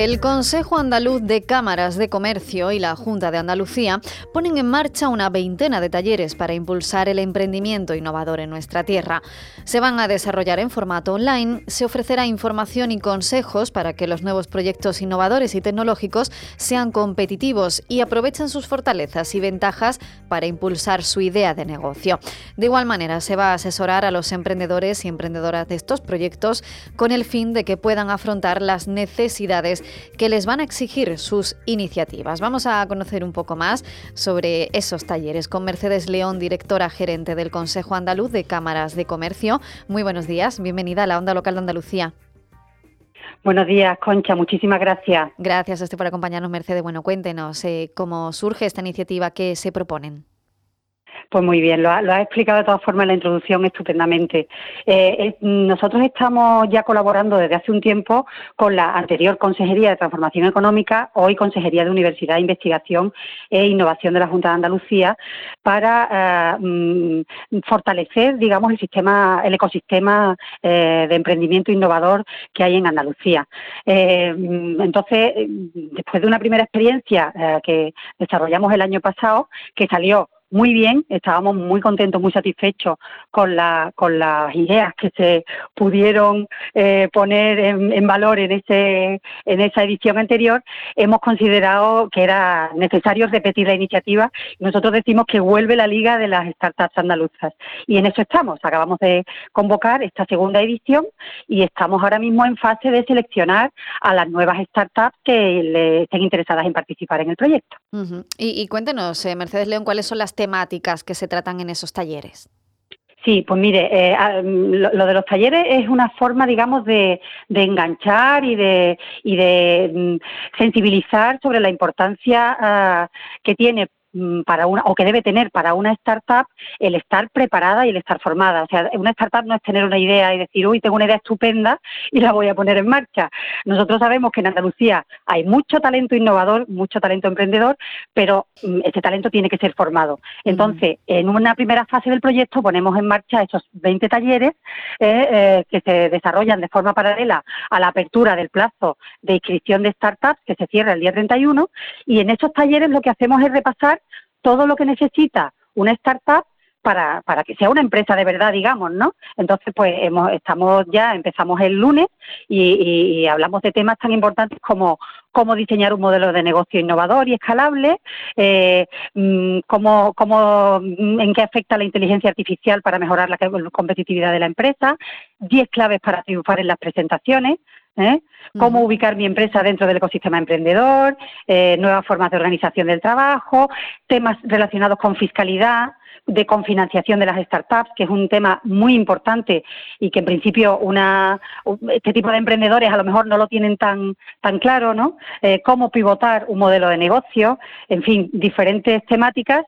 El Consejo Andaluz de Cámaras de Comercio y la Junta de Andalucía ponen en marcha una veintena de talleres para impulsar el emprendimiento innovador en nuestra tierra. Se van a desarrollar en formato online, se ofrecerá información y consejos para que los nuevos proyectos innovadores y tecnológicos sean competitivos y aprovechen sus fortalezas y ventajas para impulsar su idea de negocio. De igual manera, se va a asesorar a los emprendedores y emprendedoras de estos proyectos con el fin de que puedan afrontar las necesidades que les van a exigir sus iniciativas. Vamos a conocer un poco más sobre esos talleres con Mercedes León, directora gerente del Consejo Andaluz de Cámaras de Comercio. Muy buenos días, bienvenida a la Onda Local de Andalucía. Buenos días, Concha. Muchísimas gracias. Gracias a usted por acompañarnos, Mercedes. Bueno, cuéntenos eh, cómo surge esta iniciativa que se proponen. Pues muy bien, lo, ha, explicado de todas formas en la introducción estupendamente. Eh, eh, nosotros estamos ya colaborando desde hace un tiempo con la anterior Consejería de Transformación Económica, hoy Consejería de Universidad, Investigación e Innovación de la Junta de Andalucía, para eh, mm, fortalecer, digamos, el sistema, el ecosistema de emprendimiento innovador que hay en Andalucía. Mm, entonces, después de una primera experiencia que desarrollamos el año pasado, que salió muy bien, estábamos muy contentos, muy satisfechos con, la, con las ideas que se pudieron eh, poner en, valor en, ese, en esa edición anterior, hemos considerado que era necesario repetir la iniciativa. Nosotros decimos que vuelve la Liga de las Startups Andaluzas y en eso estamos. Acabamos de convocar esta segunda edición y estamos ahora mismo en fase de seleccionar a las nuevas startups que le estén interesadas en participar en el proyecto. y, cuéntenos, eh, Mercedes León, cuáles son las temáticas que se tratan en esos talleres? Sí, pues mire, eh, lo, de los talleres es una forma, digamos, de, enganchar y de, y de mm, sensibilizar sobre la importancia ah, que tiene Mm, para una o que debe tener para una startup el estar preparada y el estar formada. O sea, una startup no es tener una idea y decir, uy, tengo una idea estupenda y la voy a poner en marcha. Nosotros sabemos que en Andalucía hay mucho talento innovador, mucho talento emprendedor, pero mm, este talento tiene que ser formado. Entonces, en una primera fase del proyecto ponemos en marcha esos 20 talleres eh, eh, que se desarrollan de forma paralela a la apertura del plazo de inscripción de startups que se cierra el día 31 y en esos talleres lo que hacemos es repasar todo lo que necesita una startup para, para que sea una empresa de verdad, digamos, ¿no? Entonces, pues hemos, estamos ya, empezamos el lunes y, hablamos de temas tan importantes como cómo diseñar un modelo de negocio innovador y escalable, eh, mm, cómo, cómo, mm, en qué afecta la inteligencia artificial para mejorar la competitividad de la empresa, 10 claves para triunfar en las presentaciones, ¿eh? cómo ubicar mi empresa dentro del ecosistema emprendedor, eh, nuevas formas de organización del trabajo, temas relacionados con fiscalidad, de confinanciación de las startups, que es un tema muy importante y que en principio una, este tipo de emprendedores a lo mejor no lo tienen tan, tan claro, ¿no? Eh, cómo pivotar un modelo de negocio, en fin, diferentes temáticas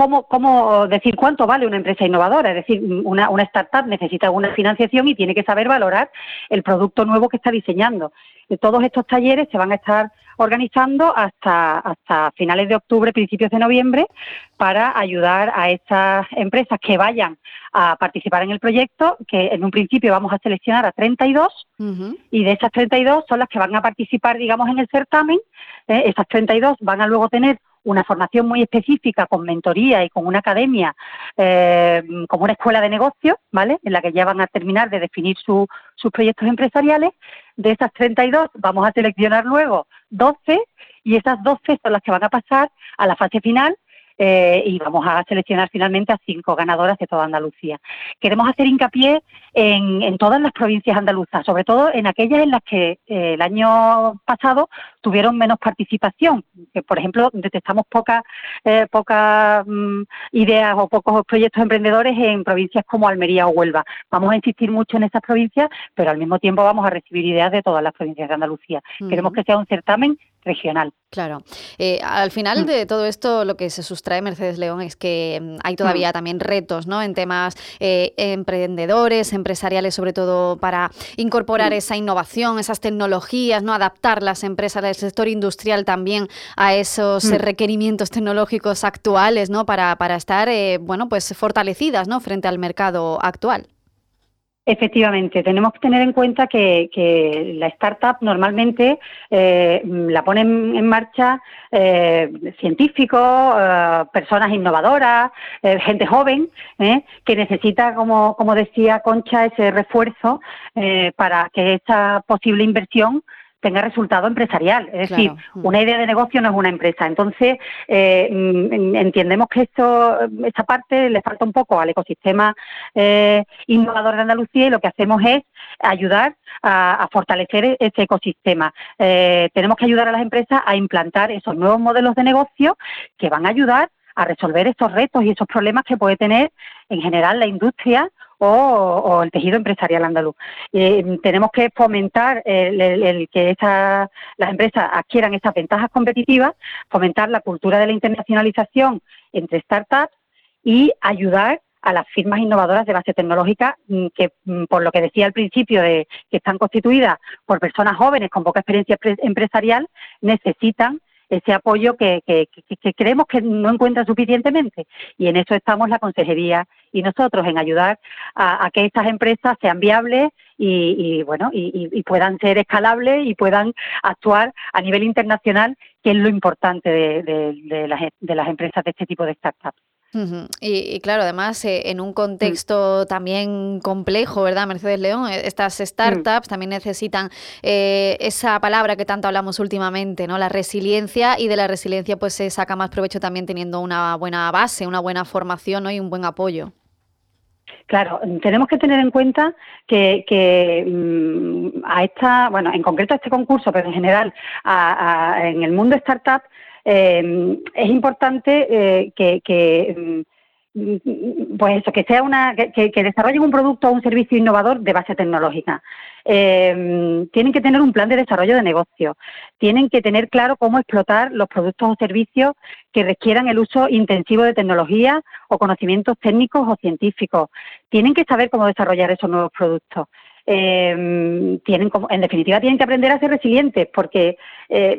cómo, cómo decir cuánto vale una empresa innovadora. Es decir, una, una startup necesita una financiación y tiene que saber valorar el producto nuevo que está diseñando. Todos estos talleres se van a estar organizando hasta, hasta finales de octubre, principios de noviembre, para ayudar a estas empresas que vayan a participar en el proyecto, que en un principio vamos a seleccionar a 32 y de esas 32 son las que van a participar, digamos, en el certamen. ¿eh? esas 32 van a luego tener una formación muy específica con mentoría y con una academia, eh, como una escuela de negocios, ¿vale? En la que ya van a terminar de definir sus proyectos empresariales. De esas 32 vamos a seleccionar luego 12 y esas 12 son las que van a pasar a la fase final eh, y vamos a seleccionar finalmente a cinco ganadoras de toda Andalucía. Queremos hacer hincapié en, todas las provincias andaluzas, sobre todo en aquellas en las que eh, el año pasado tuvieron menos participación. Que, por ejemplo, detectamos pocas eh, mm, ideas o pocos proyectos emprendedores en provincias como Almería o Huelva. Vamos a insistir mucho en esas provincias, pero al mismo tiempo vamos a recibir ideas de todas las provincias de Andalucía. Queremos que sea un certamen regional. Claro. Eh, al final mm. de todo esto, lo que se sustrae Mercedes León es que mm, hay todavía mm. también retos ¿no? en temas eh, emprendedores, empresariales, sobre todo para incorporar esa innovación, esas tecnologías, no adaptar las empresas del sector industrial también a esos eh, requerimientos tecnológicos actuales, ¿no? para, para estar bueno, pues fortalecidas ¿no? frente al mercado actual. Efectivamente, tenemos que tener en cuenta que, la startup normalmente eh, la ponen en marcha eh, científicos, eh, personas innovadoras, gente joven, que necesita, como, como decía Concha, ese refuerzo para que esta posible inversión tenga resultado empresarial. Es decir, mm. una idea de negocio no es una empresa. Entonces, eh, mm, entendemos que esto, esta parte le falta un poco al ecosistema eh, innovador de Andalucía y lo que hacemos es ayudar a, fortalecer ese ecosistema. Eh, tenemos que ayudar a las empresas a implantar esos nuevos modelos de negocio que van a ayudar a resolver estos retos y esos problemas que puede tener en general la industria o, el tejido empresarial andaluz. Eh, tenemos que fomentar el, que las empresas adquieran estas ventajas competitivas, fomentar la cultura de la internacionalización entre startups y ayudar a las firmas innovadoras de base tecnológica mm, que, mm, por lo que decía al principio, de que están constituidas por personas jóvenes con poca experiencia empresarial, necesitan ese apoyo que, creemos que no encuentran suficientemente. Y en eso estamos la Consejería y nosotros, en ayudar a, que estas empresas sean viables y, bueno y, puedan ser escalables y puedan actuar a nivel internacional, que es lo importante de las empresas de este tipo de startups y, claro, además eh, en un contexto también complejo, ¿verdad, Mercedes León? Eh, estas startups también necesitan eh, esa palabra que tanto hablamos últimamente, ¿no? La resiliencia y de la resiliencia pues se saca más provecho también teniendo una buena base, una buena formación y un buen apoyo. Claro, tenemos que tener en cuenta que, mm, a esta, bueno, en concreto a este concurso, pero en general en el mundo startup eh, es importante eh, que, mm, pues eso, que sea una, que, desarrollen un producto o un servicio innovador de base tecnológica. Eh, tienen que tener un plan de desarrollo de negocio, tienen que tener claro cómo explotar los productos o servicios que requieran el uso intensivo de tecnología o conocimientos técnicos o científicos, tienen que saber cómo desarrollar esos nuevos productos eh, tienen como, en definitiva tienen que aprender a ser resilientes porque eh,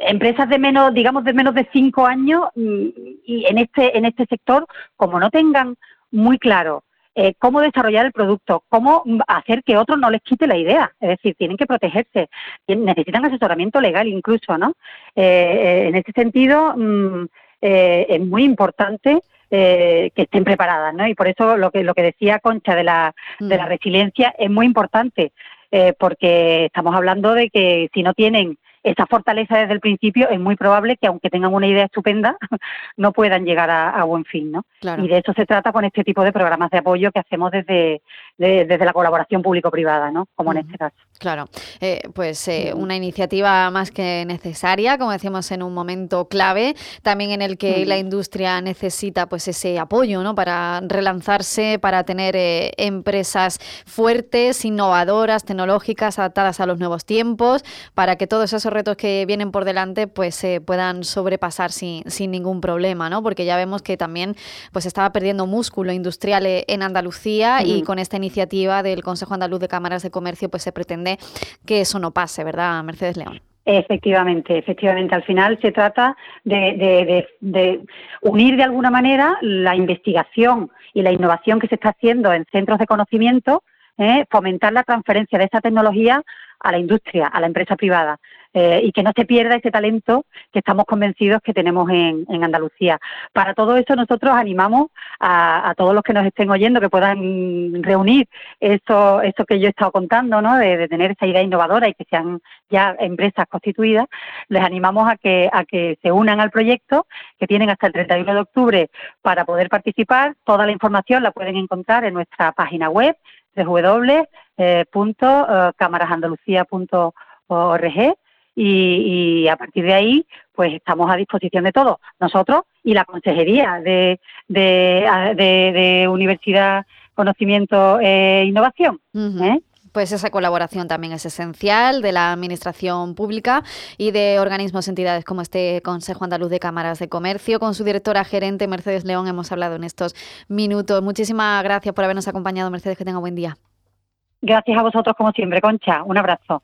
empresas de menos digamos de menos de cinco años mm, y en este en este sector como no tengan muy claro eh, cómo desarrollar el producto, cómo hacer que otros no les quite la idea. Es decir, tienen que protegerse, necesitan asesoramiento legal incluso, ¿no? Eh, en ese sentido, mm, es muy importante eh, que estén preparadas, ¿no? Y por eso lo que lo que decía Concha de la, de la mm. resiliencia es muy importante, eh, porque estamos hablando de que si no tienen esa fortaleza desde el principio, es muy probable que aunque tengan una idea estupenda, no puedan llegar a, buen fin, ¿no? Y de eso se trata con este tipo de programas de apoyo que hacemos desde, desde la colaboración público-privada, ¿no? Como en este caso. Claro, eh, pues eh, una iniciativa más que necesaria, como decíamos, en un momento clave, también en el que la industria necesita pues ese apoyo, ¿no? Para relanzarse, para tener eh, empresas fuertes, innovadoras, tecnológicas, adaptadas a los nuevos tiempos, para que todos esos retos que vienen por delante pues se puedan sobrepasar sin, sin ningún problema, ¿no? Porque ya vemos que también pues estaba perdiendo músculo industrial eh, en Andalucía y con esta iniciativa del Consejo Andaluz de Cámaras de Comercio pues se pretende que eso no pase, ¿verdad, Mercedes León? Efectivamente, efectivamente. Al final se trata de, de, unir de alguna manera la investigación y la innovación que se está haciendo en centros de conocimiento, ¿eh? fomentar la transferencia de esa tecnología a la industria, a la empresa privada. Eh, y que no se pierda ese talento que estamos convencidos que tenemos en, Andalucía. Para todo eso nosotros animamos a, todos los que nos estén oyendo que puedan reunir eso, eso que yo he estado contando, ¿no? de, tener esa idea innovadora y que sean ya empresas constituidas, les animamos a que, a que se unan al proyecto, que tienen hasta el 31 de octubre para poder participar. Toda la información la pueden encontrar en nuestra página web www.camarasandalucía.org y, a partir de ahí pues estamos a disposición de todos, nosotros y la Consejería de, de, Universidad, Conocimiento e Innovación. ¿eh? Pues esa colaboración también es esencial de la Administración Pública y de organismos, entidades como este Consejo Andaluz de Cámaras de Comercio. Con su directora gerente, Mercedes León, hemos hablado en estos minutos. Muchísimas gracias por habernos acompañado, Mercedes. Que tenga buen día. Gracias a vosotros, como siempre, Concha. Un abrazo.